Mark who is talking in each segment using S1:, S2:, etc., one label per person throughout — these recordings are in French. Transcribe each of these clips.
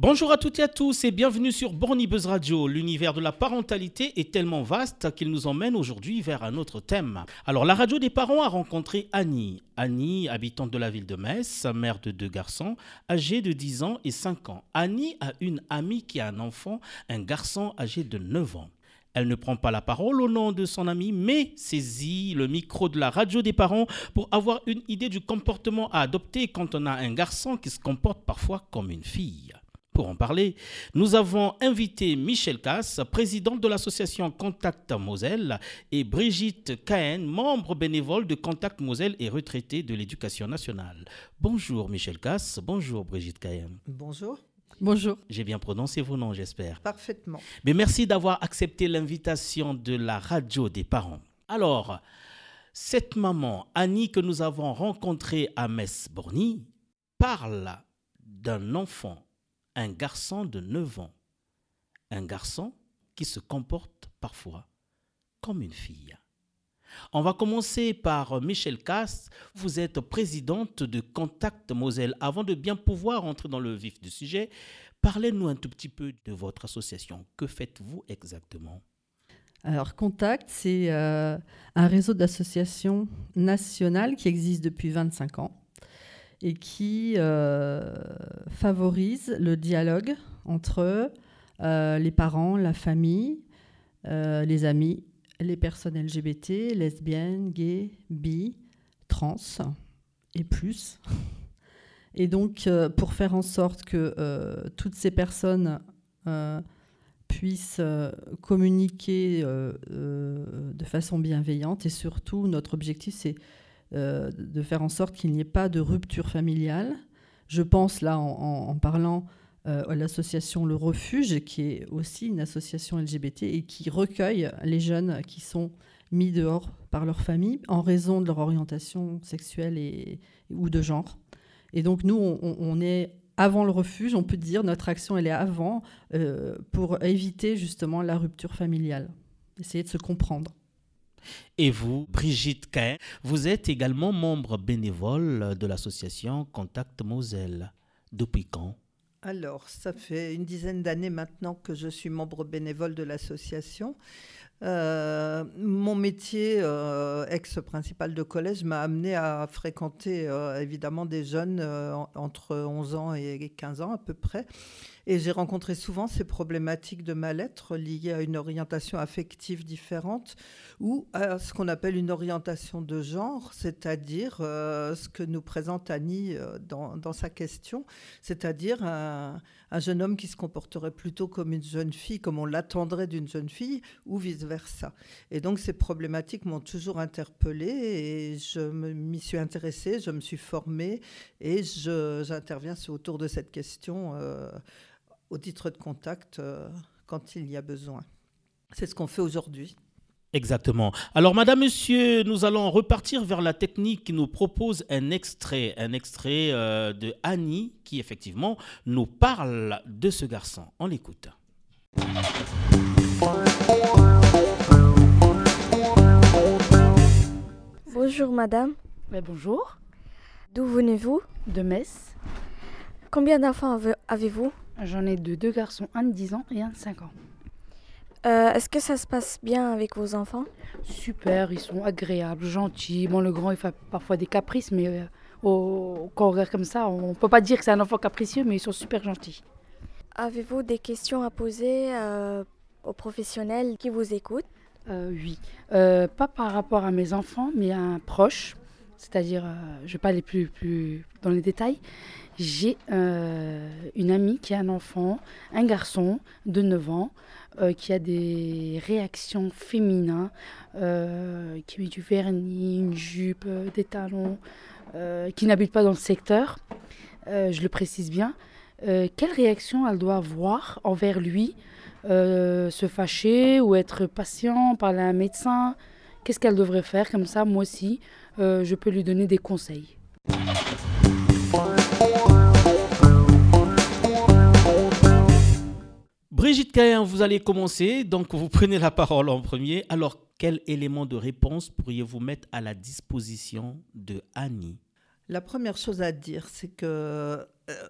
S1: Bonjour à toutes et à tous et bienvenue sur Borny Buzz Radio. L'univers de la parentalité est tellement vaste qu'il nous emmène aujourd'hui vers un autre thème. Alors, la radio des parents a rencontré Annie. Annie, habitante de la ville de Metz, mère de deux garçons, âgés de 10 ans et 5 ans. Annie a une amie qui a un enfant, un garçon âgé de 9 ans. Elle ne prend pas la parole au nom de son ami, mais saisit le micro de la radio des parents pour avoir une idée du comportement à adopter quand on a un garçon qui se comporte parfois comme une fille. Pour en parler, nous avons invité Michel Casse, présidente de l'association Contact Moselle, et Brigitte Cahen, membre bénévole de Contact Moselle et retraitée de l'éducation nationale. Bonjour Michel Casse, bonjour Brigitte Cahen.
S2: Bonjour.
S3: Bonjour.
S1: J'ai bien prononcé vos noms, j'espère.
S2: Parfaitement.
S1: Mais merci d'avoir accepté l'invitation de la radio des parents. Alors, cette maman, Annie, que nous avons rencontrée à Metz-Borny, parle d'un enfant un garçon de 9 ans. Un garçon qui se comporte parfois comme une fille. On va commencer par Michel Cass. Vous êtes présidente de Contact Moselle. Avant de bien pouvoir entrer dans le vif du sujet, parlez-nous un tout petit peu de votre association. Que faites-vous exactement?
S3: Alors, Contact, c'est euh, un réseau d'associations nationales qui existe depuis 25 ans et qui euh, favorise le dialogue entre euh, les parents, la famille, euh, les amis, les personnes LGBT, lesbiennes, gays, bi, trans et plus. Et donc, pour faire en sorte que toutes ces personnes puissent communiquer de façon bienveillante et surtout, notre objectif, c'est euh, de faire en sorte qu'il n'y ait pas de rupture familiale. Je pense là en, parlant euh, à l'association Le Refuge, qui est aussi une association LGBT et qui recueille les jeunes qui sont mis dehors par leur famille en raison de leur orientation sexuelle et, ou de genre. Et donc nous, on, est avant le refuge, on peut dire, notre action, elle est avant, euh, pour éviter justement la rupture familiale, essayer de se comprendre.
S1: Et vous, Brigitte Cain, vous êtes également membre bénévole de l'association Contact Moselle. Depuis quand?
S2: Alors, ça fait une dizaine d'années maintenant que je suis membre bénévole de l'association. Euh, mon métier, euh, ex-principal de collège, m'a amené à fréquenter euh, évidemment des jeunes entre 11 ans et 15 ans à peu près. Et j'ai rencontré souvent ces problématiques de mal-être liées à une orientation affective différente ou à ce qu'on appelle une orientation de genre, c'est-à-dire ce que nous présente Annie dans, dans, sa question, c'est-à-dire un, un, jeune homme qui se comporterait plutôt comme une jeune fille, comme on l'attendrait d'une jeune fille, ou vice-versa. Et donc ces problématiques m'ont toujours interpellée et je m'y suis intéressée, je me suis formée et j'interviens autour de cette question. Euh, au titre de contact euh, quand il y a besoin. C'est ce qu'on fait aujourd'hui.
S1: Exactement. Alors, Madame, Monsieur, nous allons repartir vers la technique qui nous propose un extrait, un extrait euh, de Annie qui, effectivement, nous parle de ce garçon. On l'écoute.
S4: Bonjour, Madame.
S5: Bonjour.
S4: D'où venez-vous?
S5: De Metz.
S4: Combien d'enfants avez-vous?
S5: J'en ai deux, deux garçons, un de 10 ans et un de 5 ans.
S4: Euh, est-ce que ça se passe bien avec vos enfants?
S5: Super, ils sont agréables, gentils. Bon, le grand, il fait parfois des caprices, mais euh, au, quand on regarde comme ça, on ne peut pas dire que c'est un enfant capricieux, mais ils sont super gentils.
S4: Avez-vous des questions à poser euh, aux professionnels qui vous écoutent?
S5: Oui, pas par rapport à mes enfants, mais à un proche. C'est-à-dire, je ne vais pas aller plus, plus dans les détails. J'ai euh, une amie qui a un enfant, un garçon de 9 ans, euh, qui a des réactions féminines, euh, qui met du vernis, une jupe, des talons, qui n'habite pas dans le secteur. je le précise bien. quelle réaction elle doit avoir envers lui Se fâcher ou être patient, parler à un médecin? Qu'est-ce qu'elle devrait faire? Comme ça, moi aussi, je peux lui donner des conseils.
S1: Brigitte Cahen, vous allez commencer, donc vous prenez la parole en premier. Alors, quel élément de réponse pourriez-vous mettre à la disposition de Annie?
S2: La première chose à dire, c'est que euh,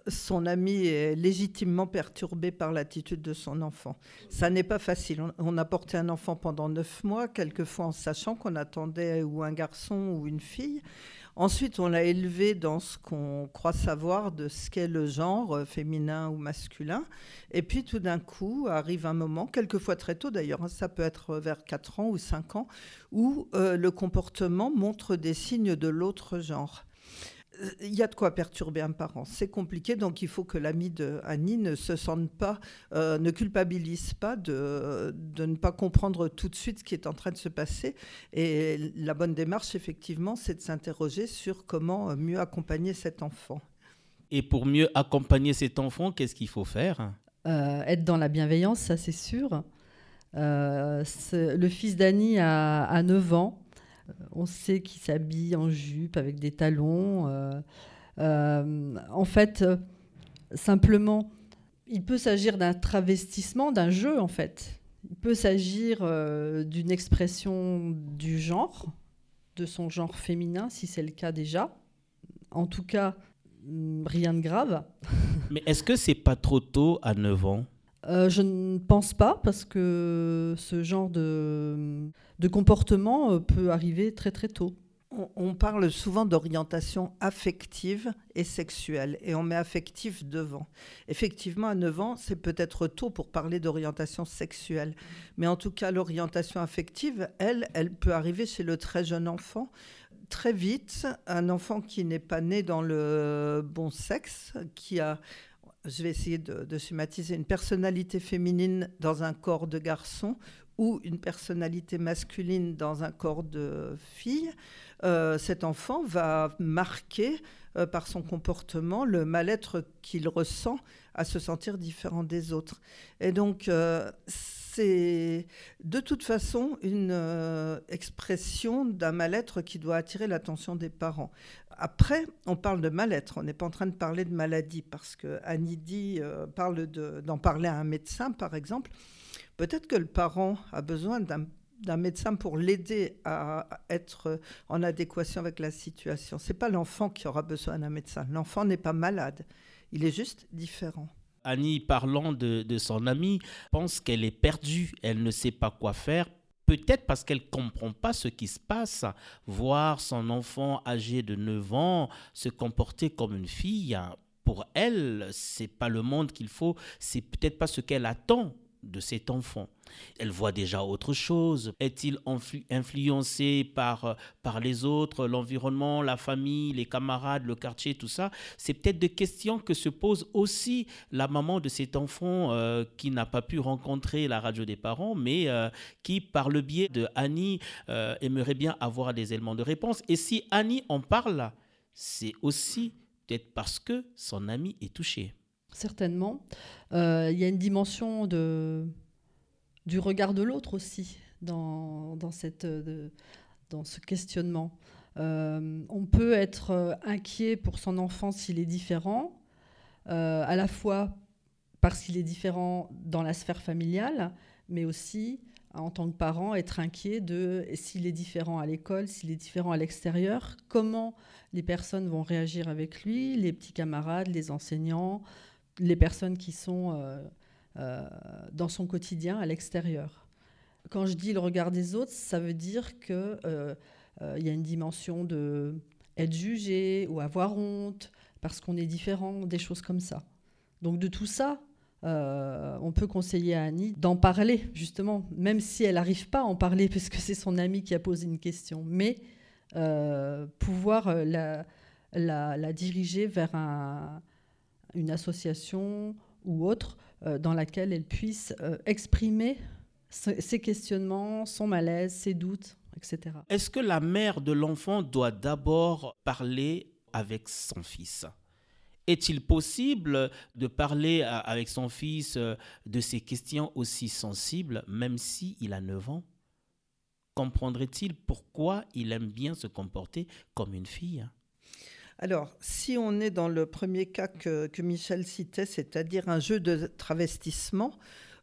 S2: son ami est légitimement perturbé par l'attitude de son enfant. Ça n'est pas facile. On, a porté un enfant pendant neuf mois, quelquefois en sachant qu'on attendait ou un garçon ou une fille. Ensuite, on l'a élevé dans ce qu'on croit savoir de ce qu'est le genre, euh, féminin ou masculin. Et puis, tout d'un coup, arrive un moment, quelquefois très tôt d'ailleurs, hein, ça peut être vers 4 ans ou 5 ans, où euh, le comportement montre des signes de l'autre genre il y a de quoi perturber un parent. C'est compliqué, donc il faut que l'ami de Annie ne se sente pas, euh, ne culpabilise pas de, de, ne pas comprendre tout de suite ce qui est en train de se passer. Et la bonne démarche, effectivement, c'est de s'interroger sur comment mieux accompagner cet enfant.
S1: Et pour mieux accompagner cet enfant, qu'est-ce qu'il faut faire?
S3: Euh, Être dans la bienveillance, ça c'est sûr. Euh, le fils d'Annie a, a 9 ans. On sait qu'il s'habille en jupe avec des talons. Euh, euh, en fait, simplement, il peut s'agir d'un travestissement, d'un jeu en fait. Il peut s'agir euh, d'une expression du genre, de son genre féminin, si c'est le cas déjà. En tout cas, mm, rien de grave.
S1: Mais est-ce que c'est pas trop tôt à 9 ans?
S3: Euh, je ne pense pas, parce que ce genre de, de comportement euh, peut arriver très très tôt.
S2: On, parle souvent d'orientation affective et sexuelle, et on met affectif devant. Effectivement, à 9 ans, c'est peut-être tôt pour parler d'orientation sexuelle, mais en tout cas, l'orientation affective, elle, elle peut arriver chez le très jeune enfant très vite, un enfant qui n'est pas né dans le bon sexe, qui a je vais essayer de, schématiser, une personnalité féminine dans un corps de garçon ou une personnalité masculine dans un corps de fille, euh, cet enfant va marquer euh, par son comportement le mal-être qu'il ressent à se sentir différent des autres. Et donc, euh, c'est de toute façon une expression d'un mal-être qui doit attirer l'attention des parents. Après, on parle de mal-être, on n'est pas en train de parler de maladie, parce que euh, parle d'en parler à un médecin, par exemple. Peut-être que le parent a besoin d'un médecin pour l'aider à être en adéquation avec la situation. C'est pas l'enfant qui aura besoin d'un médecin. L'enfant n'est pas malade, il est juste différent.
S1: Annie, parlant de, son amie, pense qu'elle est perdue, elle ne sait pas quoi faire peut-être parce qu'elle ne comprend pas ce qui se passe, voir son enfant âgé de 9 ans se comporter comme une fille, pour elle, c'est pas le monde qu'il faut, c'est peut-être pas ce qu'elle attend de cet enfant. Elle voit déjà autre chose. Est-il influencé par, par les autres, l'environnement, la famille, les camarades, le quartier, tout ça? C'est peut-être des questions que se pose aussi la maman de cet enfant euh, qui n'a pas pu rencontrer la radio des parents, mais euh, qui, par le biais de Annie, euh, aimerait bien avoir des éléments de réponse. Et si Annie en parle, c'est aussi peut-être parce que son ami est touché
S3: certainement. Euh, il y a une dimension du regard de l'autre aussi dans ce questionnement. Euh, on peut être euh, inquiet pour son enfant s'il est différent, à la fois parce qu'il est différent dans la sphère familiale, mais aussi en tant que parent, être inquiet de s'il est différent à l'école, s'il est différent à l'extérieur, comment les personnes vont réagir avec lui, les petits camarades, les enseignants, les personnes qui sont euh, euh, dans son quotidien à l'extérieur. Quand je dis le regard des autres, ça veut dire qu'il euh, y a une dimension de être jugé ou avoir honte parce qu'on est différent, des choses comme ça. Donc de tout ça, on peut conseiller à Annie d'en parler, justement, même si elle n'arrive pas à en parler, parce que c'est son amie qui a posé une question, mais pouvoir la, la, diriger vers un, une association ou autre euh, dans laquelle elle puisse euh, exprimer ses questionnements, son malaise, ses doutes, etc.
S1: Est-ce que la mère de l'enfant doit d'abord parler avec son fils? Est-il possible de parler avec son fils euh, de ces questions aussi sensibles, même s'il a 9 ans? Comprendrait-il pourquoi il aime bien se comporter comme une fille?
S2: Alors, si on est dans le premier cas que, Michel citait, c'est-à-dire un jeu de travestissement,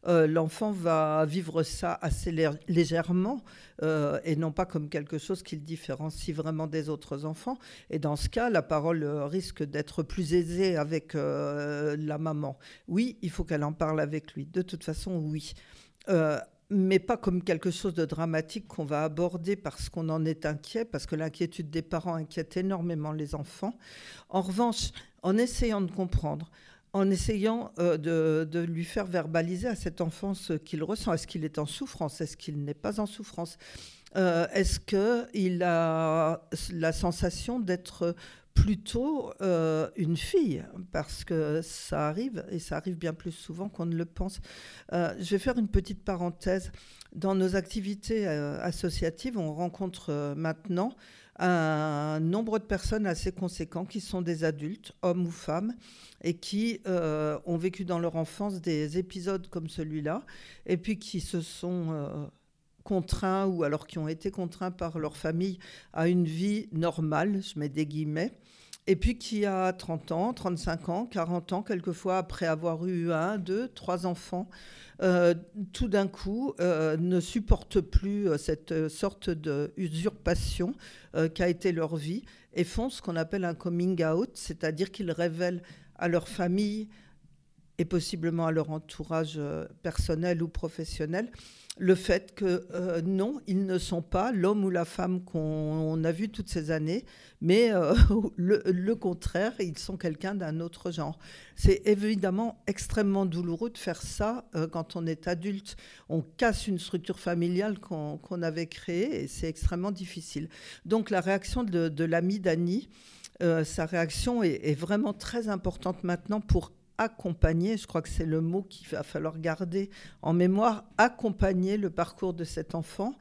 S2: euh, l'enfant va vivre ça assez légèrement euh, et non pas comme quelque chose qu'il différencie vraiment des autres enfants. Et dans ce cas, la parole risque d'être plus aisée avec la maman. Oui, il faut qu'elle en parle avec lui. De toute façon, oui mais pas comme quelque chose de dramatique qu'on va aborder parce qu'on en est inquiet, parce que l'inquiétude des parents inquiète énormément les enfants. En revanche, en essayant de comprendre, en essayant euh, de, lui faire verbaliser à cet enfant ce qu'il ressent, est-ce qu'il est en souffrance, est-ce qu'il n'est pas en souffrance, euh, est-ce qu'il a la sensation d'être plutôt euh, une fille, parce que ça arrive, et ça arrive bien plus souvent qu'on ne le pense. Euh, je vais faire une petite parenthèse. Dans nos activités associatives, on rencontre maintenant un nombre de personnes assez conséquent qui sont des adultes, hommes ou femmes, et qui ont vécu dans leur enfance des épisodes comme celui-là, et puis qui se sont contraints ou alors qui ont été contraints par leur famille à une vie normale, je mets des guillemets, et puis qui a 30 ans, 35 ans, 40 ans, quelquefois après avoir eu un, deux, trois enfants, euh, tout d'un coup euh, ne supportent plus euh, cette sorte d'usurpation qu'a été leur vie et font ce qu'on appelle un coming out, c'est-à-dire qu'ils révèlent à leur famille et possiblement à leur entourage personnel ou professionnel le fait que euh, non, ils ne sont pas l'homme ou la femme qu'on a vu toutes ces années, mais euh, le, contraire, ils sont quelqu'un d'un autre genre. C'est évidemment extrêmement douloureux de faire ça euh, quand on est adulte. On casse une structure familiale qu'on avait créée et c'est extrêmement difficile. Donc la réaction de, l'ami d'Annie, sa réaction est vraiment très importante maintenant pour accompagner, je crois que c'est le mot qu'il va falloir garder en mémoire, accompagner le parcours de cet enfant,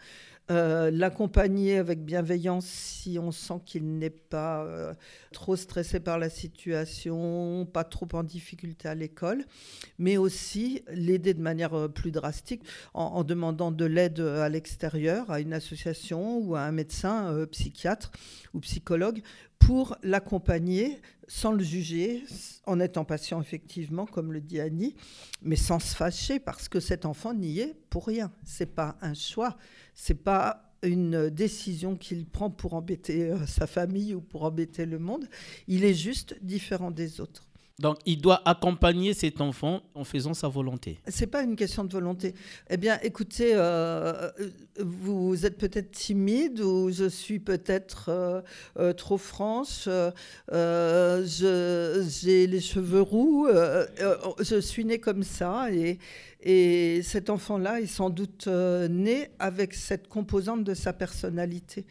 S2: euh, l'accompagner avec bienveillance si on sent qu'il n'est pas euh, trop stressé par la situation, pas trop en difficulté à l'école, mais aussi l'aider de manière euh, plus drastique en, demandant de l'aide à l'extérieur, à une association ou à un médecin psychiatre ou psychologue pour l'accompagner sans le juger, en étant patient effectivement, comme le dit Annie, mais sans se fâcher parce que cet enfant n'y est pour rien. C'est pas un choix, c'est pas une décision qu'il prend pour embêter euh, sa famille ou pour embêter le monde. Il est juste différent des autres.
S1: Donc, il doit accompagner cet enfant en faisant sa volonté.
S2: C'est pas une question de volonté. Eh bien, écoutez, euh, vous êtes peut-être timide ou je suis peut-être euh, euh, trop franche. j'ai les cheveux roux. je suis née comme ça et, et cet enfant-là est sans doute né avec cette composante de sa personnalité.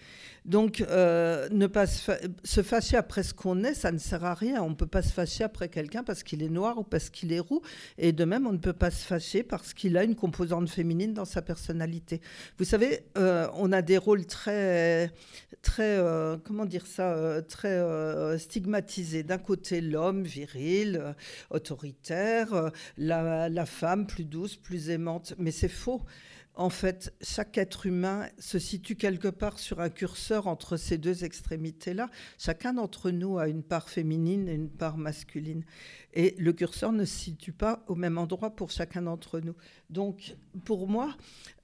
S2: Donc, euh, ne pas se, fâcher après ce qu'on est, ça ne sert à rien. On ne peut pas se fâcher après quelqu'un parce qu'il est noir ou parce qu'il est roux. Et de même, on ne peut pas se fâcher parce qu'il a une composante féminine dans sa personnalité. Vous savez, euh, on a des rôles très, très, euh, comment dire ça, très stigmatisés. D'un côté, l'homme viril, autoritaire, la femme plus douce, plus aimante. Mais c'est faux en fait, chaque être humain se situe quelque part sur un curseur entre ces deux extrémités-là. Chacun d'entre nous a une part féminine et une part masculine. Et le curseur ne se situe pas au même endroit pour chacun d'entre nous. Donc, pour moi,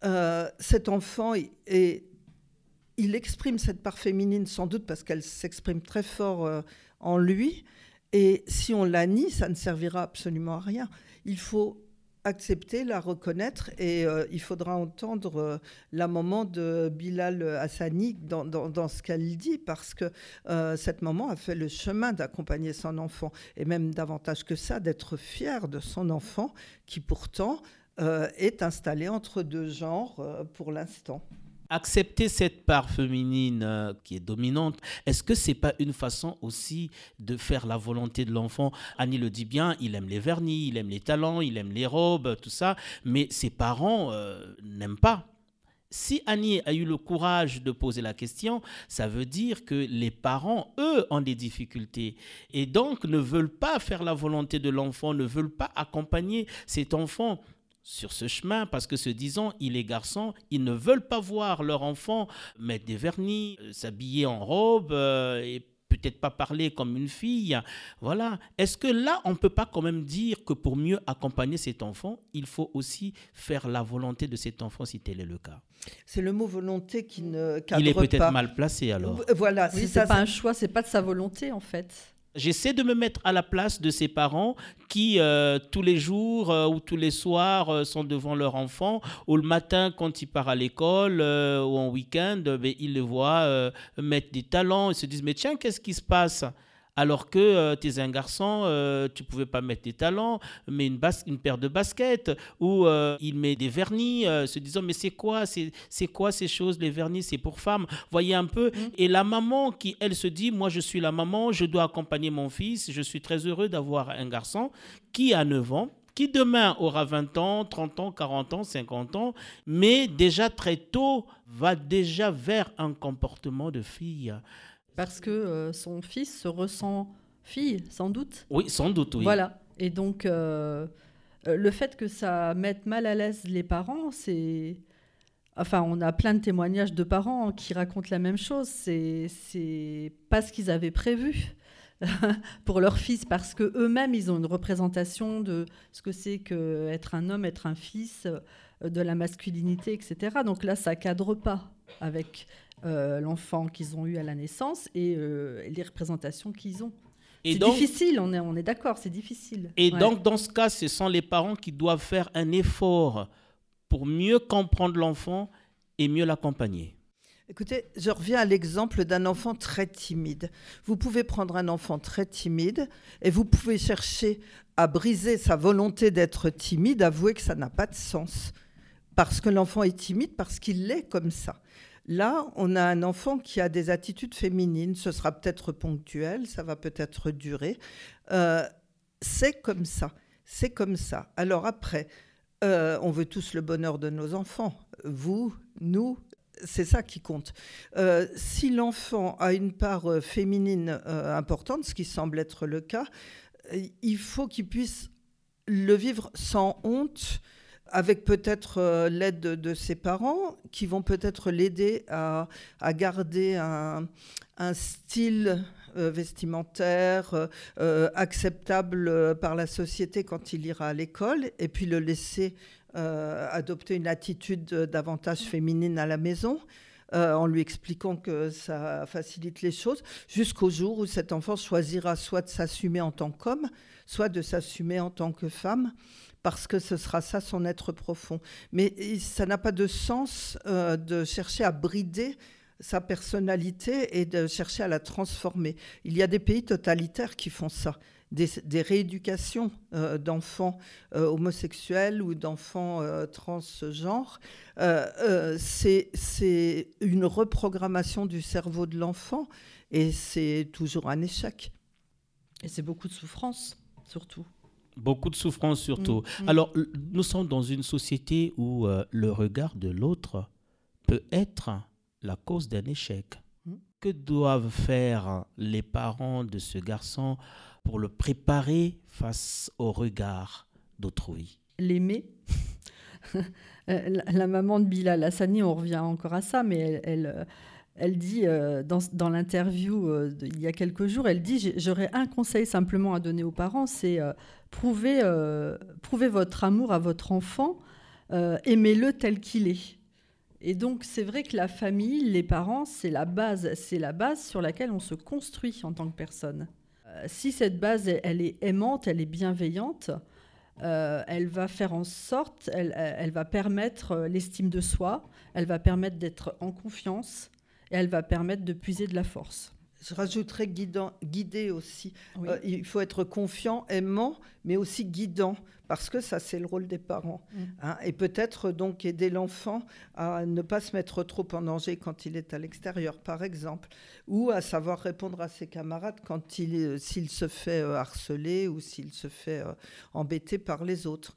S2: euh, cet enfant, il exprime cette part féminine sans doute parce qu'elle s'exprime très fort euh, en lui. Et si on la nie, ça ne servira absolument à rien. Il faut accepter, la reconnaître et euh, il faudra entendre euh, la maman de Bilal Hassani dans, dans, ce qu'elle dit parce que euh, cette maman a fait le chemin d'accompagner son enfant et même davantage que ça, d'être fière de son enfant qui pourtant est installé entre deux genres pour l'instant
S1: accepter cette part féminine euh, qui est dominante, est-ce que c'est pas une façon aussi de faire la volonté de l'enfant? Annie le dit bien, il aime les vernis, il aime les talents, il aime les robes, tout ça, mais ses parents euh, n'aiment pas. Si Annie a eu le courage de poser la question, ça veut dire que les parents, eux, ont des difficultés et donc ne veulent pas faire la volonté de l'enfant, ne veulent pas accompagner cet enfant sur ce chemin parce que se disant, il est garçon, ils ne veulent pas voir leur enfant mettre des vernis, euh, s'habiller en robe euh, et peut-être pas parler comme une fille. Voilà. Est-ce que là, on ne peut pas quand même dire que pour mieux accompagner cet enfant, il faut aussi faire la volonté de cet enfant si tel est le cas?
S2: C'est le mot volonté qui ne
S1: Il est peut-être mal placé alors.
S2: Voilà,
S3: oui, c'est pas un choix, c'est pas de sa volonté en fait.
S1: J'essaie de me mettre à la place de ces parents qui, euh, tous les jours euh, ou tous les soirs, euh, sont devant leur enfant, ou le matin, quand il part à l'école, ou en week-end, ben, ils le voient mettre des talents, ils se disent, mais tiens, qu'est-ce qui se passe? Alors que euh, tu es un garçon, euh, tu pouvais pas mettre des talents, mais une, une paire de baskets, ou euh, il met des vernis, se disant mais c'est quoi, c'est quoi ces choses, les vernis, c'est pour femmes, voyez un peu. Mm. Et la maman qui, elle, se dit, moi je suis la maman, je dois accompagner mon fils, je suis très heureux d'avoir un garçon qui a 9 ans, qui demain aura 20 ans, 30 ans, 40 ans, 50 ans, mais déjà très tôt va déjà vers un comportement de fille
S3: parce que euh, son fils se ressent fille, sans doute.
S1: Oui, sans doute, oui.
S3: Voilà. Et donc, euh, euh, le fait que ça mette mal à l'aise les parents, c'est. Enfin, on a plein de témoignages de parents qui racontent la même chose. C'est pas ce qu'ils avaient prévu pour leur fils, parce que eux-mêmes, ils ont une représentation de ce que c'est qu'être un homme, être un fils, de la masculinité, etc. Donc là, ça cadre pas avec euh, l'enfant qu'ils ont eu à la naissance et euh, les représentations qu'ils ont. C'est difficile, on est, on est d'accord, c'est difficile.
S1: Et donc, dans ce cas, ce sont les parents qui doivent faire un effort pour mieux comprendre l'enfant et mieux l'accompagner.
S2: Écoutez, je reviens à l'exemple d'un enfant très timide. Vous pouvez prendre un enfant très timide et vous pouvez chercher à briser sa volonté d'être timide, avouer que ça n'a pas de sens. Parce que l'enfant est timide, parce qu'il l'est comme ça. Là, on a un enfant qui a des attitudes féminines. Ce sera peut-être ponctuel, ça va peut-être durer. Euh, c'est comme ça. C'est comme ça. Alors après, euh, on veut tous le bonheur de nos enfants. Vous, nous, c'est ça qui compte. Euh, si l'enfant a une part féminine importante, ce qui semble être le cas, il faut qu'il puisse le vivre sans honte avec peut-être euh, l'aide de, ses parents qui vont peut-être l'aider à, garder un, style euh, vestimentaire euh, acceptable par la société quand il ira à l'école et puis le laisser adopter une attitude davantage féminine à la maison. En lui expliquant que ça facilite les choses, jusqu'au jour où cet enfant choisira soit de s'assumer en tant qu'homme, soit de s'assumer en tant que femme parce que ce sera ça son être profond. Mais ça n'a pas de sens euh, de chercher à brider sa personnalité et de chercher à la transformer. Il y a des pays totalitaires qui font ça. Des, rééducations euh, d'enfants euh, homosexuels ou d'enfants transgenres. c'est une reprogrammation du cerveau de l'enfant et c'est toujours un échec.
S3: Et c'est beaucoup de souffrance, surtout.
S1: Beaucoup de souffrance surtout. Mm, mm. Alors, nous sommes dans une société où euh, le regard de l'autre peut être la cause d'un échec. Mm. Que doivent faire les parents de ce garçon pour le préparer face au regard d'autrui
S3: L'aimer. Euh, la, maman de Bilal Hassani, on revient encore à ça, mais elle, elle euh, dit euh, dans, l'interview euh, il y a quelques jours, elle dit j'aurais un conseil simplement à donner aux parents, c'est euh, prouver, votre amour à votre enfant, aimez-le tel qu'il est. Et donc c'est vrai que la famille, les parents, c'est la base, c'est la base sur laquelle on se construit en tant que personne. Si cette base elle, est aimante, elle est bienveillante, elle va faire en sorte, elle va permettre l'estime de soi, elle va permettre d'être en confiance, et elle va permettre de puiser de la force.
S2: Je rajouterais guidant, guider aussi. Euh, il faut être confiant, aimant, mais aussi guidant parce que ça, c'est le rôle des parents. Mm. Hein. et peut-être donc aider l'enfant à ne pas se mettre trop en danger quand il est à l'extérieur, par exemple, ou à savoir répondre à ses camarades quand il, euh, s'il se fait euh, harceler ou s'il se fait euh, embêter par les autres.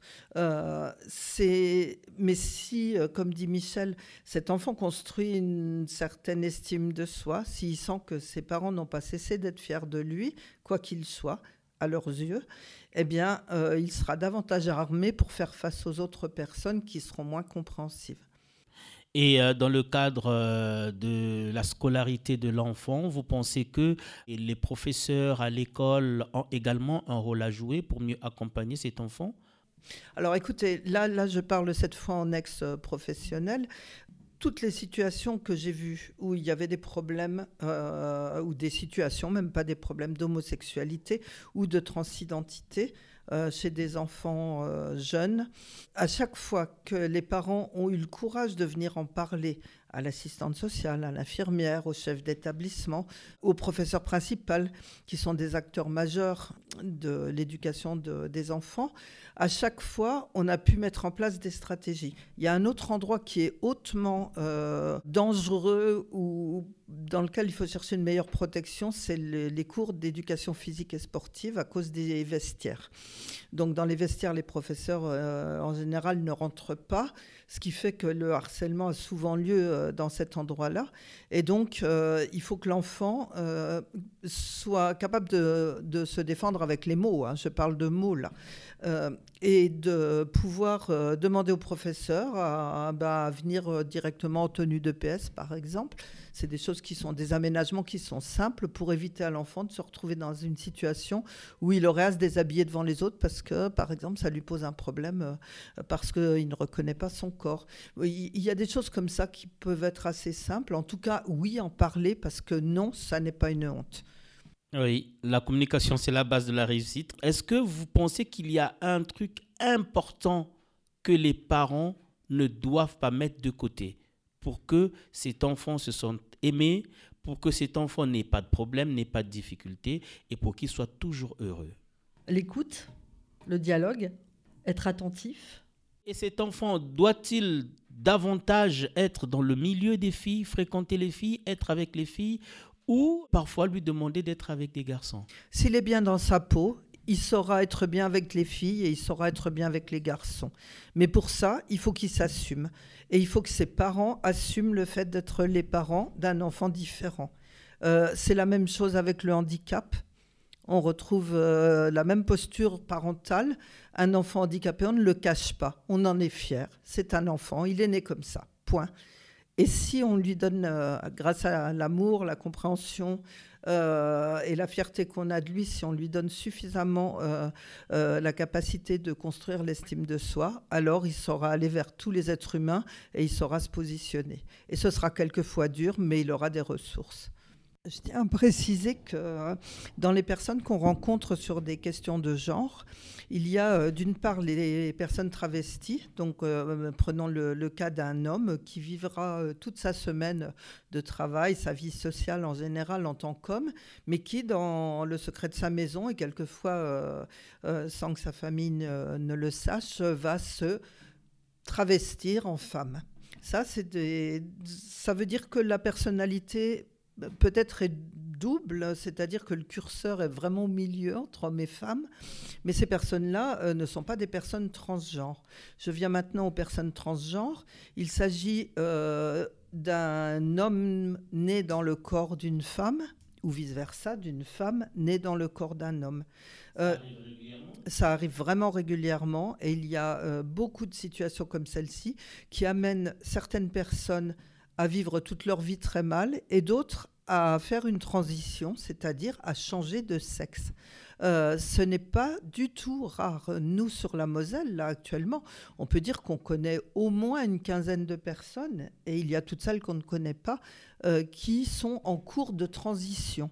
S2: c'est, mais si, comme dit Michel, cet enfant construit une certaine estime de soi, s'il sent que ses parents n'ont pas cessé d'être fiers de lui, quoi qu'il soit, à leurs yeux, eh bien, euh, il sera davantage armé pour faire face aux autres personnes qui seront moins compréhensives.
S1: Et euh, dans le cadre euh, de la scolarité de l'enfant, vous pensez que les professeurs à l'école ont également un rôle à jouer pour mieux accompagner cet enfant?
S2: Alors écoutez, là, là, je parle cette fois en ex-professionnel toutes les situations que j'ai vues où il y avait des problèmes, euh, ou des situations, même pas des problèmes d'homosexualité ou de transidentité euh, chez des enfants euh, jeunes, à chaque fois que les parents ont eu le courage de venir en parler à l'assistante sociale, à l'infirmière, au chef d'établissement, au professeur principal, qui sont des acteurs majeurs de l'éducation des enfants, à chaque fois, on a pu mettre en place des stratégies. Il y a un autre endroit qui est hautement euh, dangereux ou dans lequel il faut chercher une meilleure protection, c'est les cours d'éducation physique et sportive à cause des vestiaires. Donc dans les vestiaires, les professeurs euh, en général ne rentrent pas, ce qui fait que le harcèlement a souvent lieu euh, dans cet endroit-là. Et donc il faut que l'enfant soit capable de, se défendre avec les mots. Hein. je parle de mots là. Euh, et de pouvoir euh, demander au professeur à, bah, venir euh, directement en tenue de PS, par exemple. C'est des choses qui sont des aménagements qui sont simples pour éviter à l'enfant de se retrouver dans une situation où il aurait à se déshabiller devant les autres parce que, par exemple, ça lui pose un problème parce qu'il ne reconnaît pas son corps. Il y a des choses comme ça qui peuvent être assez simples. En tout cas, oui, en parler parce que non, ça n'est pas une honte.
S1: Oui, la communication, c'est la base de la réussite. Est-ce que vous pensez qu'il y a un truc important que les parents ne doivent pas mettre de côté pour que cet enfant se sente aimé, pour que cet enfant n'ait pas de problème, n'ait pas de difficulté et pour qu'il soit toujours heureux?
S3: L'écoute, le dialogue, être attentif.
S1: Et cet enfant doit-il davantage être dans le milieu des filles, fréquenter les filles, être avec les filles, ou parfois lui demander d'être avec des garçons.
S2: S'il est bien dans sa peau, il saura être bien avec les filles et il saura être bien avec les garçons. Mais pour ça, il faut qu'il s'assume. Et il faut que ses parents assument le fait d'être les parents d'un enfant différent. Euh, c'est la même chose avec le handicap. On retrouve euh, la même posture parentale. Un enfant handicapé, on ne le cache pas. On en est fier. C'est un enfant. Il est né comme ça. Point. Et si on lui donne, euh, grâce à l'amour, la compréhension euh, et la fierté qu'on a de lui, si on lui donne suffisamment euh, la capacité de construire l'estime de soi, alors il saura aller vers tous les êtres humains et il saura se positionner. Et ce sera quelquefois dur, mais il aura des ressources. Je tiens à préciser que dans les personnes qu'on rencontre sur des questions de genre, il y a euh, d'une part les personnes travesties, donc euh, prenons le, cas d'un homme qui vivra euh, toute sa semaine de travail, sa vie sociale en général en tant qu'homme, mais qui, dans le secret de sa maison et quelquefois sans que sa famille ne, le sache, va se travestir en femme. Ça, ça veut dire que la personnalité peut-être est double, c'est-à-dire que le curseur est vraiment au milieu entre hommes et femmes, mais ces personnes-là euh, ne sont pas des personnes transgenres. Je viens maintenant aux personnes transgenres. Il s'agit euh, d'un homme né dans le corps d'une femme ou vice-versa, d'une femme née dans le corps d'un homme. Euh, ça arrive vraiment régulièrement et il y a beaucoup de situations comme celle-ci qui amènent certaines personnes à vivre toute leur vie très mal et d'autres à faire une transition, c'est-à-dire à changer de sexe. Euh, ce n'est pas du tout rare. Nous, sur la Moselle, là, actuellement, on peut dire qu'on connaît au moins une quinzaine de personnes, et il y a toutes celles qu'on ne connaît pas, euh, qui sont en cours de transition.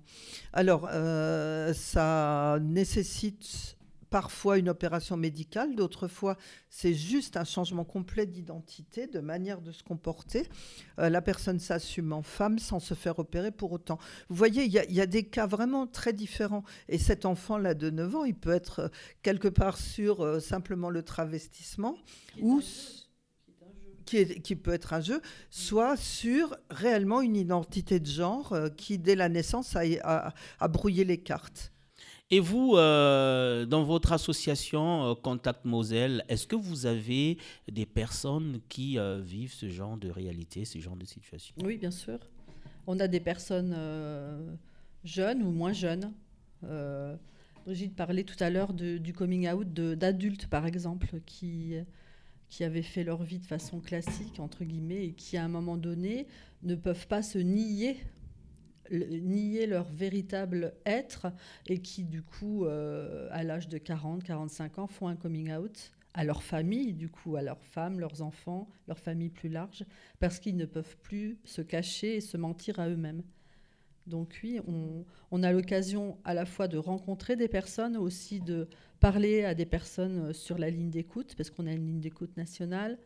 S2: Alors, euh, ça nécessite parfois une opération médicale, d'autres fois c'est juste un changement complet d'identité, de manière de se comporter. Euh, la personne s'assume en femme sans se faire opérer pour autant. Vous voyez, il y, a des cas vraiment très différents. Et cet enfant-là de 9 ans, il peut être euh, quelque part sur euh, simplement le travestissement ou... Qui, peut être un jeu, soit sur réellement une identité de genre qui, dès la naissance, a brouillé les cartes.
S1: Et vous, euh, dans votre association euh, Contact Moselle, est-ce que vous avez des personnes qui euh, vivent ce genre de réalité, ce genre de situation?
S3: Oui, bien sûr. On a des personnes jeunes ou moins jeunes. Brigitte parlait tout à l'heure du coming out d'adultes, par exemple, qui, qui avaient fait leur vie de façon classique, entre guillemets, et qui, à un moment donné, ne peuvent pas se nier nier leur véritable être et qui, du coup, euh, à l'âge de 40, 45 ans, font un coming out à leur famille, du coup, à leurs femmes, leurs enfants, leur famille plus large, parce qu'ils ne peuvent plus se cacher et se mentir à eux-mêmes. Donc oui, on, on a l'occasion à la fois de rencontrer des personnes, aussi de parler à des personnes sur la ligne d'écoute, parce qu'on a une ligne d'écoute nationale,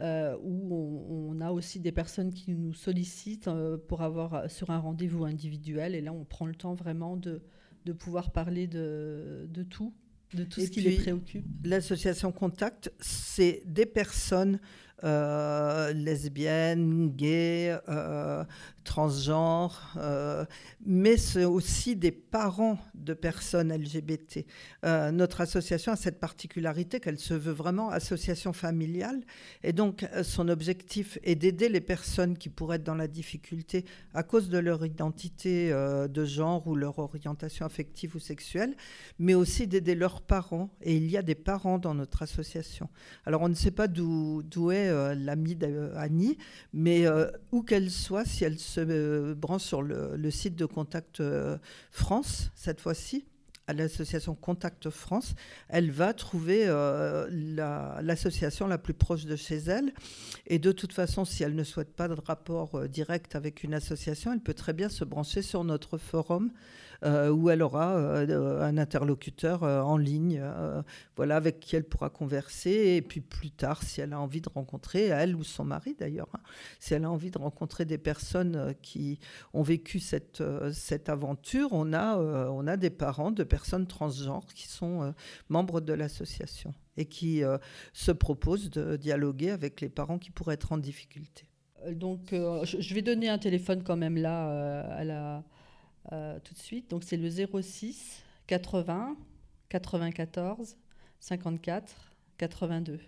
S3: euh, où on, a aussi des personnes qui nous sollicitent euh, pour avoir euh, sur un rendez-vous individuel. Et là, on prend le temps vraiment de, de pouvoir parler de, de tout, de tout ce qui les préoccupe.
S2: L'association Contact, c'est des personnes euh, lesbiennes, gays, euh, transgenres, euh, mais c'est aussi des parents de personnes LGBT. notre association a cette particularité qu'elle se veut vraiment association familiale, et donc son objectif est d'aider les personnes qui pourraient être dans la difficulté à cause de leur identité de genre ou leur orientation affective ou sexuelle, mais aussi d'aider leurs parents. Et il y a des parents dans notre association. Alors on ne sait pas d'où est euh, l'amie d'Annie, mais euh, où qu'elle soit, si elle se euh, branche sur le, site de Contact France, cette fois-ci, à l'association Contact France, elle va trouver l'association la, plus proche de chez elle. Et de toute façon, si elle ne souhaite pas de rapport direct avec une association, elle peut très bien se brancher sur notre forum euh, où elle aura euh, un interlocuteur euh, en ligne, voilà, avec qui elle pourra converser. Et puis plus tard, si elle a envie de rencontrer, elle ou son mari d'ailleurs, hein, si elle a envie de rencontrer des personnes qui ont vécu cette, cette aventure, on a, on a des parents de personnes transgenres qui sont membres de l'association et qui se proposent de dialoguer avec les parents qui pourraient être en difficulté.
S3: Donc, je vais donner un téléphone quand même là à la, euh, tout de suite. Donc c'est le 06 80 94 54 82.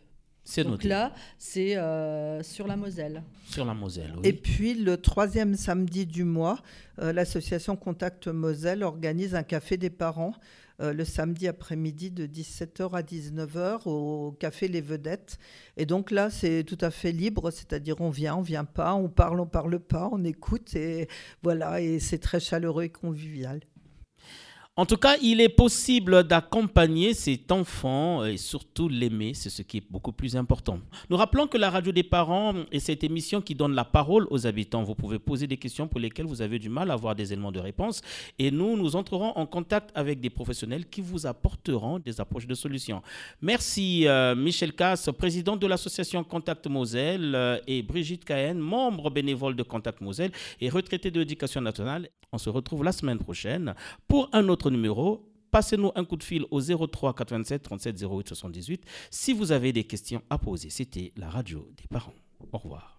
S3: C'est Donc là, c'est euh, sur la Moselle.
S1: Sur la Moselle, oui.
S2: Et puis le troisième samedi du mois, euh, l'association Contact Moselle organise un café des parents euh, le samedi après-midi de 17h à 19h au café Les Vedettes. Et donc là, c'est tout à fait libre, c'est-à-dire on vient, on vient pas, on parle, on parle pas, on écoute et voilà, et c'est très chaleureux et convivial.
S1: En tout cas, il est possible d'accompagner cet enfant et surtout l'aimer, c'est ce qui est beaucoup plus important. Nous rappelons que la radio des parents est cette émission qui donne la parole aux habitants. Vous pouvez poser des questions pour lesquelles vous avez du mal à avoir des éléments de réponse et nous, nous entrerons en contact avec des professionnels qui vous apporteront des approches de solutions. Merci euh, Michel Casse, président de l'association Contact Moselle euh, et Brigitte Cahen, membre bénévole de Contact Moselle et retraité de l'éducation nationale. On se retrouve la semaine prochaine pour un autre numéro. Passez-nous un coup de fil au 03 87 37 08 78 si vous avez des questions à poser. C'était la radio des parents. Au revoir.